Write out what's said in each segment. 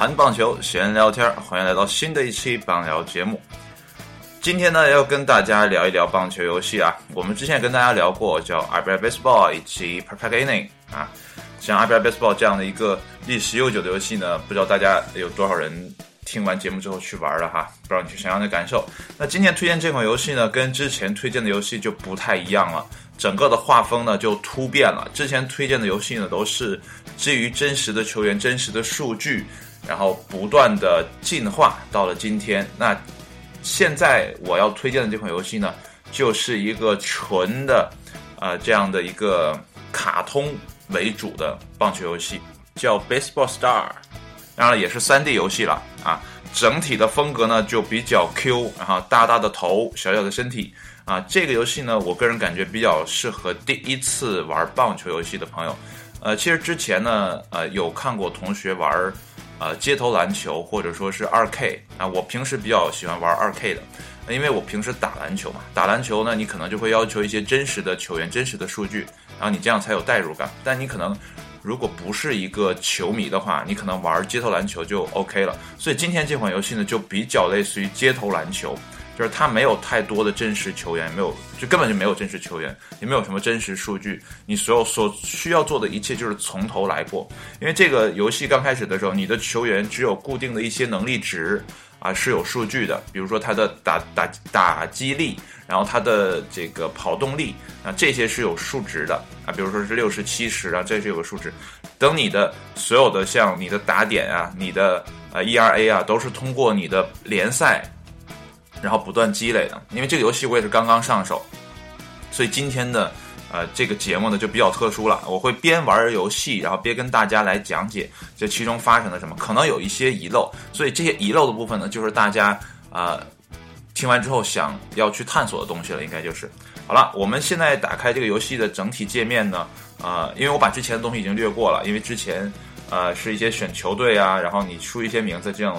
谈棒球，闲聊天，欢迎来到新的一期棒聊节目。今天呢，要跟大家聊一聊棒球游戏啊。我们之前跟大家聊过叫《I Play Baseball》以及《Perfect Inning》啊，像《I Play Baseball》这样的一个历史悠久的游戏呢，不知道大家有多少人听完节目之后去玩了哈？不知道你是什么样的感受？那今天推荐这款游戏呢，跟之前推荐的游戏就不太一样了，整个的画风呢就突变了。之前推荐的游戏呢，都是基于真实的球员、真实的数据，然后不断的进化，到了今天那。现在我要推荐的这款游戏呢，就是一个纯的，呃，这样的一个卡通为主的棒球游戏，叫 Baseball Star，当然也是三 D 游戏了啊。整体的风格呢就比较 Q，然后大大的头，小小的身体啊。这个游戏呢，我个人感觉比较适合第一次玩棒球游戏的朋友。呃，其实之前呢，呃，有看过同学玩。呃，街头篮球或者说是二 K 啊，我平时比较喜欢玩二 K 的，因为我平时打篮球嘛，打篮球呢，你可能就会要求一些真实的球员、真实的数据，然后你这样才有代入感。但你可能如果不是一个球迷的话，你可能玩街头篮球就 OK 了。所以今天这款游戏呢，就比较类似于街头篮球。就是它没有太多的真实球员，没有就根本就没有真实球员，也没有什么真实数据。你所有所需要做的一切就是从头来过。因为这个游戏刚开始的时候，你的球员只有固定的一些能力值啊是有数据的，比如说他的打打打击力，然后他的这个跑动力啊这些是有数值的啊，比如说是六十七十啊，这是有个数值。等你的所有的像你的打点啊，你的呃 ERA 啊，都是通过你的联赛。然后不断积累的，因为这个游戏我也是刚刚上手，所以今天的呃这个节目呢就比较特殊了。我会边玩游戏，然后边跟大家来讲解这其中发生了什么，可能有一些遗漏，所以这些遗漏的部分呢，就是大家啊听完之后想要去探索的东西了，应该就是好了。我们现在打开这个游戏的整体界面呢，啊，因为我把之前的东西已经略过了，因为之前呃是一些选球队啊，然后你输一些名字这样。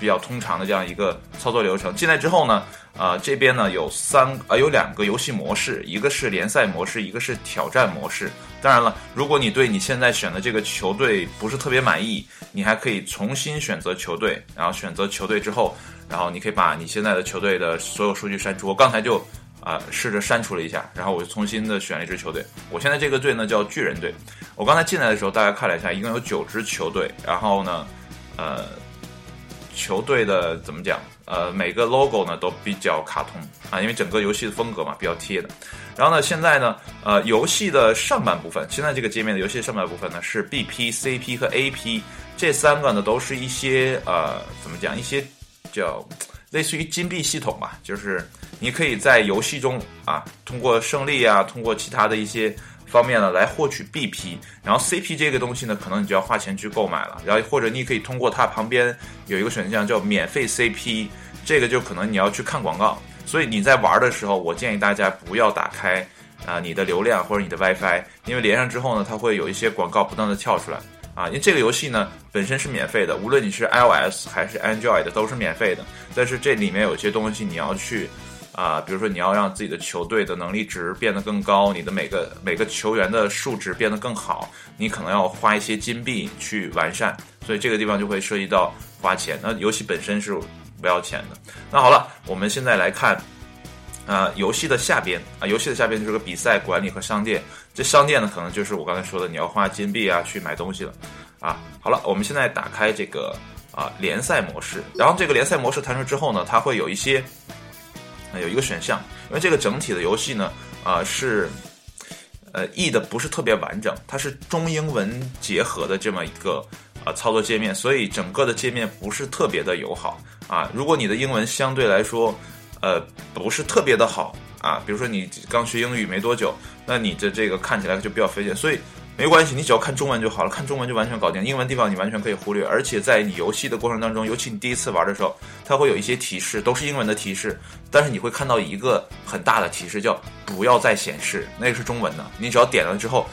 比较通常的这样一个操作流程，进来之后呢，呃，这边呢有三呃有两个游戏模式，一个是联赛模式，一个是挑战模式。当然了，如果你对你现在选的这个球队不是特别满意，你还可以重新选择球队，然后选择球队之后，然后你可以把你现在的球队的所有数据删除。我刚才就啊试着删除了一下，然后我就重新的选了一支球队。我现在这个队呢叫巨人队。我刚才进来的时候大家看了一下，一共有九支球队，然后呢，呃。球队的怎么讲？呃，每个 logo 呢都比较卡通啊，因为整个游戏的风格嘛比较贴的。然后呢，现在呢，呃，游戏的上半部分，现在这个界面的游戏上半部分呢是 BP、CP 和 AP 这三个呢都是一些呃怎么讲？一些叫类似于金币系统吧，就是你可以在游戏中啊通过胜利啊，通过其他的一些。方面呢来获取 BP，然后 CP 这个东西呢，可能你就要花钱去购买了，然后或者你可以通过它旁边有一个选项叫免费 CP，这个就可能你要去看广告，所以你在玩的时候，我建议大家不要打开啊你的流量或者你的 WiFi，因为连上之后呢，它会有一些广告不断的跳出来。啊，因为这个游戏呢本身是免费的，无论你是 iOS 还是 Android 都是免费的，但是这里面有些东西你要去。啊，比如说你要让自己的球队的能力值变得更高，你的每个每个球员的数值变得更好，你可能要花一些金币去完善，所以这个地方就会涉及到花钱。那游戏本身是不要钱的。那好了，我们现在来看，啊，游戏的下边啊，游戏的下边就是个比赛管理和商店。这商店呢，可能就是我刚才说的，你要花金币啊去买东西了。啊，好了，我们现在打开这个啊联赛模式，然后这个联赛模式弹出之后呢，它会有一些。有一个选项，因为这个整体的游戏呢，啊是，呃译的不是特别完整，它是中英文结合的这么一个啊操作界面，所以整个的界面不是特别的友好啊。如果你的英文相对来说，呃不是特别的好啊，比如说你刚学英语没多久，那你的这个看起来就比较费劲，所以。没关系，你只要看中文就好了，看中文就完全搞定。英文地方你完全可以忽略，而且在你游戏的过程当中，尤其你第一次玩的时候，它会有一些提示，都是英文的提示，但是你会看到一个很大的提示，叫不要再显示，那个是中文的。你只要点了之后，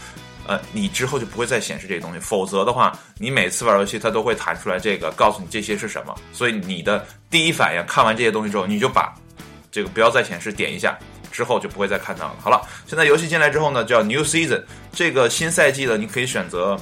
呃，你之后就不会再显示这些东西，否则的话，你每次玩游戏它都会弹出来这个，告诉你这些是什么。所以你的第一反应看完这些东西之后，你就把这个不要再显示点一下。之后就不会再看到了。好了，现在游戏进来之后呢，叫 New Season，这个新赛季呢，你可以选择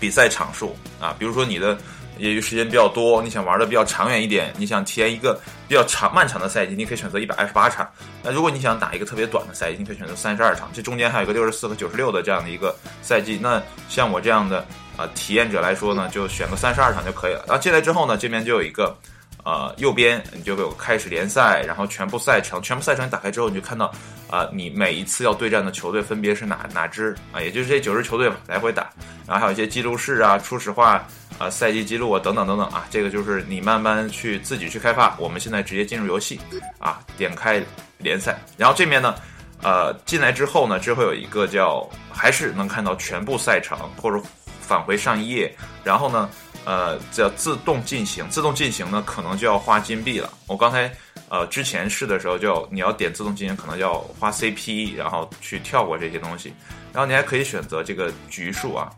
比赛场数啊，比如说你的业余时间比较多，你想玩的比较长远一点，你想体验一个比较长漫长的赛季，你可以选择一百二十八场。那如果你想打一个特别短的赛季，你可以选择三十二场。这中间还有一个六十四和九十六的这样的一个赛季。那像我这样的啊体验者来说呢，就选个三十二场就可以了。然后进来之后呢，这边就有一个。呃，右边你就有开始联赛，然后全部赛程，全部赛程打开之后，你就看到，啊，你每一次要对战的球队分别是哪哪支啊，也就是这九支球队来回打，然后还有一些记录室啊、初始化啊、赛季记录啊等等等等啊，这个就是你慢慢去自己去开发。我们现在直接进入游戏啊，点开联赛，然后这面呢，呃，进来之后呢，这会有一个叫还是能看到全部赛程，或者返回上一页，然后呢。呃，叫自动进行，自动进行呢，可能就要花金币了。我刚才呃之前试的时候，就你要点自动进行，可能要花 CP，然后去跳过这些东西。然后你还可以选择这个局数啊，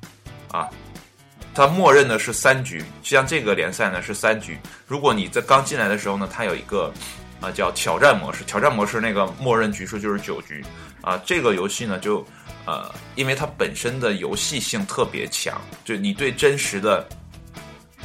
啊，它默认的是三局，像这个联赛呢是三局。如果你在刚进来的时候呢，它有一个啊叫挑战模式，挑战模式那个默认局数就是九局啊。这个游戏呢就呃，因为它本身的游戏性特别强，就你对真实的。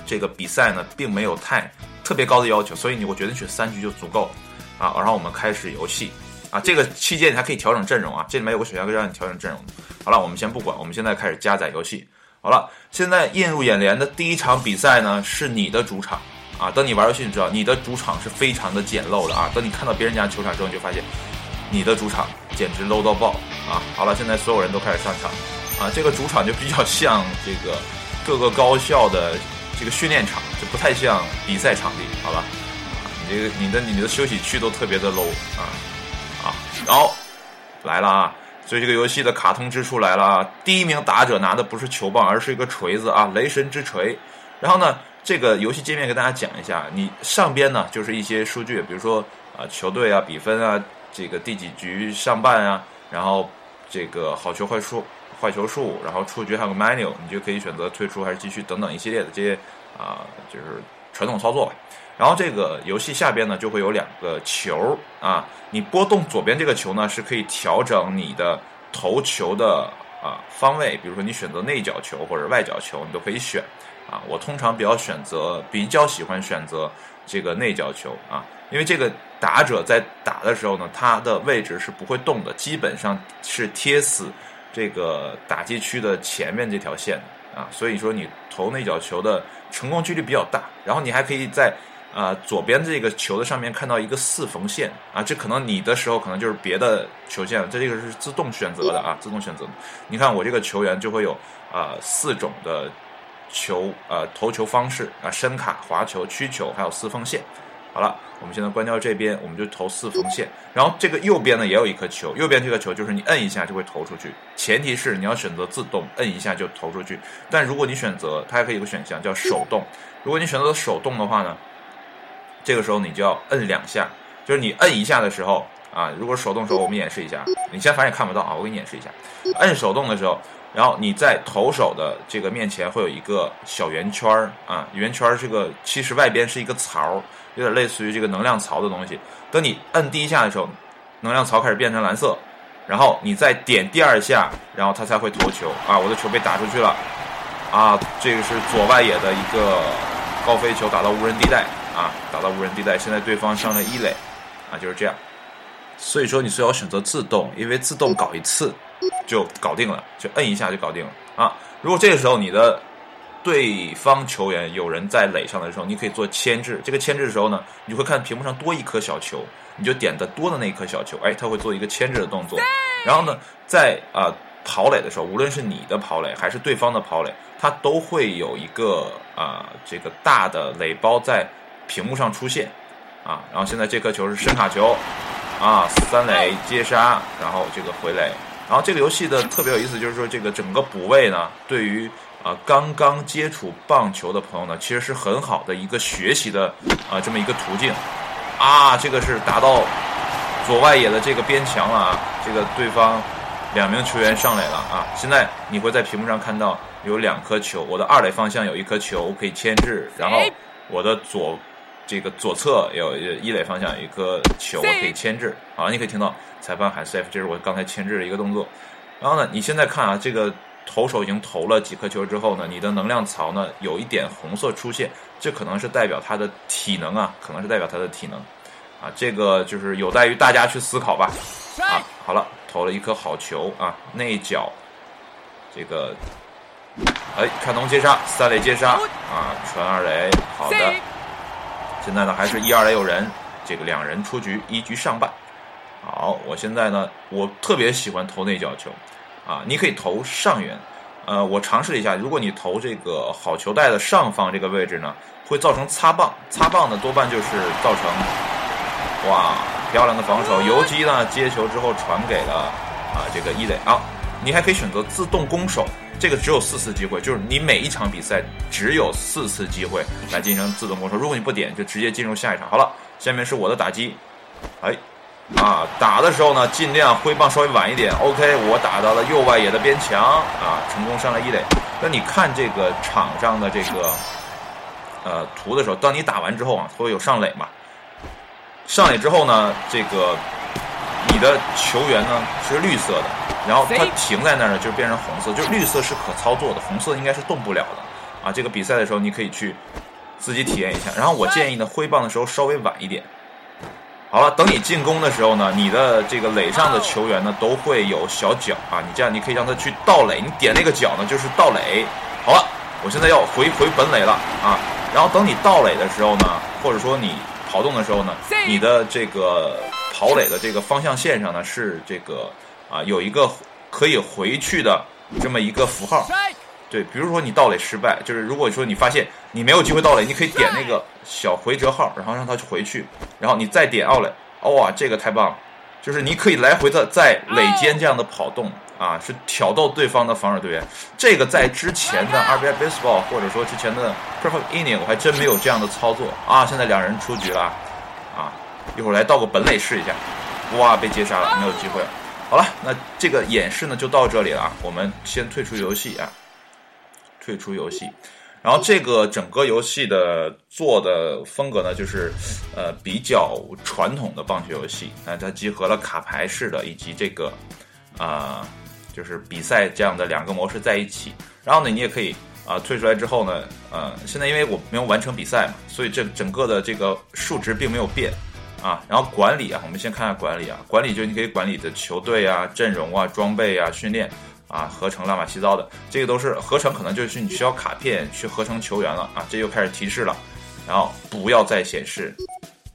这个比赛呢，并没有太特别高的要求，所以你我觉得选三局就足够，啊，然后我们开始游戏，啊，这个期间你还可以调整阵容啊，这里面有个选项可以让你调整阵容。好了，我们先不管，我们现在开始加载游戏。好了，现在映入眼帘的第一场比赛呢，是你的主场，啊，等你玩游戏你知道，你的主场是非常的简陋的啊，等你看到别人家球场之后，你就发现你的主场简直 low 到爆啊。好了，现在所有人都开始上场，啊，这个主场就比较像这个各个高校的。这个训练场就不太像比赛场地，好吧？啊你这个你的你的休息区都特别的 low 啊啊！然后来了啊！所以这个游戏的卡通之处来了啊，第一名打者拿的不是球棒，而是一个锤子啊，雷神之锤。然后呢，这个游戏界面给大家讲一下，你上边呢就是一些数据，比如说啊球队啊比分啊，这个第几局上半啊，然后这个好球坏数。坏球数，然后出局还有个 menu，你就可以选择退出还是继续等等一系列的这些啊，就是传统操作吧。然后这个游戏下边呢就会有两个球啊，你拨动左边这个球呢是可以调整你的投球的啊方位，比如说你选择内角球或者外角球，你都可以选啊。我通常比较选择比较喜欢选择这个内角球啊，因为这个打者在打的时候呢，他的位置是不会动的，基本上是贴死。这个打击区的前面这条线啊，所以说你投那脚球的成功几率比较大。然后你还可以在啊左边这个球的上面看到一个四缝线啊，这可能你的时候可能就是别的球线了。这这个是自动选择的啊，自动选择。你看我这个球员就会有啊四种的球呃投球方式啊，深卡、滑球、曲球，还有四缝线。好了，我们现在关掉这边，我们就投四缝线。然后这个右边呢也有一颗球，右边这个球就是你摁一下就会投出去，前提是你要选择自动摁一下就投出去。但如果你选择，它还可以有个选项叫手动。如果你选择手动的话呢，这个时候你就要摁两下，就是你摁一下的时候啊，如果手动的时候我们演示一下，你现在反正也看不到啊，我给你演示一下，摁手动的时候。然后你在投手的这个面前会有一个小圆圈儿啊，圆圈儿这个其实外边是一个槽，有点类似于这个能量槽的东西。等你摁第一下的时候，能量槽开始变成蓝色，然后你再点第二下，然后它才会投球啊。我的球被打出去了啊，这个是左外野的一个高飞球打到无人地带啊，打到无人地带。现在对方上了一垒啊，就是这样。所以说你最好选择自动，因为自动搞一次。就搞定了，就摁一下就搞定了啊！如果这个时候你的对方球员有人在垒上的时候，你可以做牵制。这个牵制的时候呢，你会看屏幕上多一颗小球，你就点的多的那一颗小球，哎，它会做一个牵制的动作。然后呢，在啊跑垒的时候，无论是你的跑垒还是对方的跑垒，它都会有一个啊这个大的垒包在屏幕上出现啊。然后现在这颗球是深卡球啊，三垒接杀，然后这个回垒。然后这个游戏的特别有意思，就是说这个整个补位呢，对于啊刚刚接触棒球的朋友呢，其实是很好的一个学习的啊这么一个途径。啊，这个是达到左外野的这个边墙了啊，这个对方两名球员上来了啊。现在你会在屏幕上看到有两颗球，我的二垒方向有一颗球可以牵制，然后我的左。这个左侧有一垒方向有一颗球可以牵制，啊，你可以听到裁判喊 safe，这是我刚才牵制的一个动作。然后呢，你现在看啊，这个投手已经投了几颗球之后呢，你的能量槽呢有一点红色出现，这可能是代表他的体能啊，可能是代表他的体能啊，这个就是有待于大家去思考吧。啊，好了，投了一颗好球啊，内角，这个，哎，看农接杀，三垒接杀啊，传二垒，好的。现在呢还是一二垒有人，这个两人出局，一局上半。好，我现在呢，我特别喜欢投内角球，啊，你可以投上缘，呃，我尝试一下，如果你投这个好球带的上方这个位置呢，会造成擦棒，擦棒呢多半就是造成，哇，漂亮的防守，游击呢接球之后传给了啊这个一垒啊，你还可以选择自动攻守，这个只有四次机会，就是你每一场比赛只有四次机会来进行自动攻守，如果你不点就直接进入下一场。好了，下面是我的打击，哎。啊，打的时候呢，尽量挥棒稍微晚一点。OK，我打到了右外野的边墙，啊，成功上了一垒。那你看这个场上的这个呃图的时候，当你打完之后啊，会有上垒嘛？上垒之后呢，这个你的球员呢是绿色的，然后它停在那儿呢就变成红色，就绿色是可操作的，红色应该是动不了的。啊，这个比赛的时候你可以去自己体验一下。然后我建议呢，挥棒的时候稍微晚一点。好了，等你进攻的时候呢，你的这个垒上的球员呢都会有小脚啊，你这样你可以让他去倒垒，你点那个脚呢就是倒垒。好了，我现在要回回本垒了啊，然后等你倒垒的时候呢，或者说你跑动的时候呢，你的这个跑垒的这个方向线上呢是这个啊有一个可以回去的这么一个符号。对，比如说你盗垒失败，就是如果说你发现你没有机会盗垒，你可以点那个小回折号，然后让它去回去，然后你再点奥垒，哇，这个太棒了，就是你可以来回的在垒间这样的跑动啊，是挑逗对方的防守队员。这个在之前的 RBI Baseball 或者说之前的 Perfect Inning 我还真没有这样的操作啊。现在两人出局了啊，一会儿来盗个本垒试一下，哇，被接杀了，没有机会了。好了，那这个演示呢就到这里了，我们先退出游戏啊。退出游戏，然后这个整个游戏的做的风格呢，就是呃比较传统的棒球游戏，那它集合了卡牌式的以及这个啊就是比赛这样的两个模式在一起。然后呢，你也可以啊退出来之后呢，呃现在因为我没有完成比赛嘛，所以这整个的这个数值并没有变啊。然后管理啊，我们先看看管理啊，管理就是你可以管理的球队啊、阵容啊、装备啊、训练。啊，合成乱七糟的，这个都是合成，可能就是你需要卡片去合成球员了啊，这又开始提示了，然后不要再显示，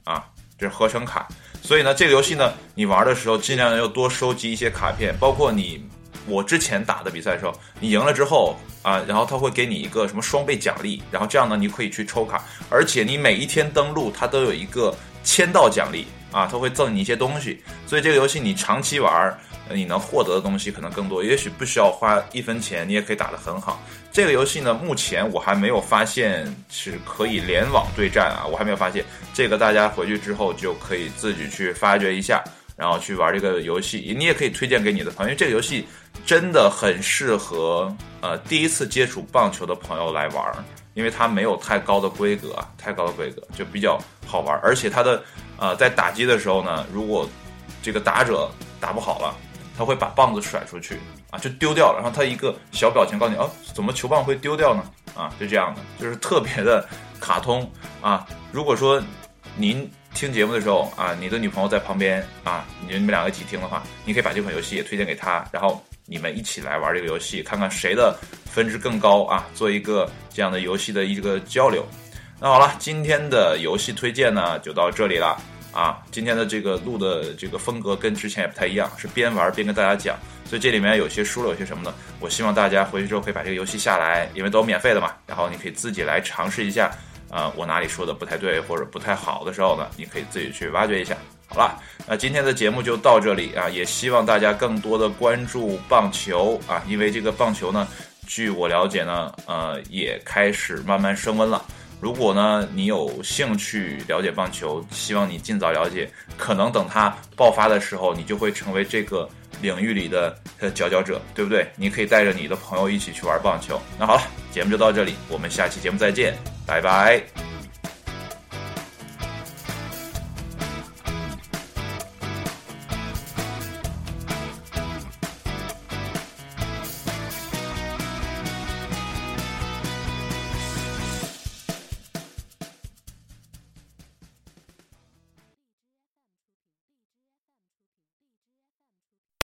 啊，这是合成卡，所以呢，这个游戏呢，你玩的时候尽量要多收集一些卡片，包括你我之前打的比赛的时候，你赢了之后啊，然后他会给你一个什么双倍奖励，然后这样呢，你可以去抽卡，而且你每一天登录，它都有一个签到奖励啊，它会赠你一些东西，所以这个游戏你长期玩。你能获得的东西可能更多，也许不需要花一分钱，你也可以打得很好。这个游戏呢，目前我还没有发现是可以联网对战啊，我还没有发现。这个大家回去之后就可以自己去发掘一下，然后去玩这个游戏。你也可以推荐给你的朋友，因为这个游戏真的很适合呃第一次接触棒球的朋友来玩，因为它没有太高的规格啊，太高的规格就比较好玩。而且它的呃在打击的时候呢，如果这个打者打不好了。他会把棒子甩出去啊，就丢掉了。然后他一个小表情告诉你，哦，怎么球棒会丢掉呢？啊，就这样的，就是特别的卡通啊。如果说您听节目的时候啊，你的女朋友在旁边啊，你你们两个一起听的话，你可以把这款游戏也推荐给她，然后你们一起来玩这个游戏，看看谁的分值更高啊，做一个这样的游戏的一个交流。那好了，今天的游戏推荐呢就到这里了。啊，今天的这个录的这个风格跟之前也不太一样，是边玩边跟大家讲，所以这里面有些输了，有些什么的。我希望大家回去之后可以把这个游戏下来，因为都免费的嘛。然后你可以自己来尝试一下，啊，我哪里说的不太对或者不太好的时候呢，你可以自己去挖掘一下。好了，那今天的节目就到这里啊，也希望大家更多的关注棒球啊，因为这个棒球呢，据我了解呢，呃，也开始慢慢升温了。如果呢，你有兴趣了解棒球，希望你尽早了解。可能等它爆发的时候，你就会成为这个领域里的佼佼者，对不对？你可以带着你的朋友一起去玩棒球。那好了，节目就到这里，我们下期节目再见，拜拜。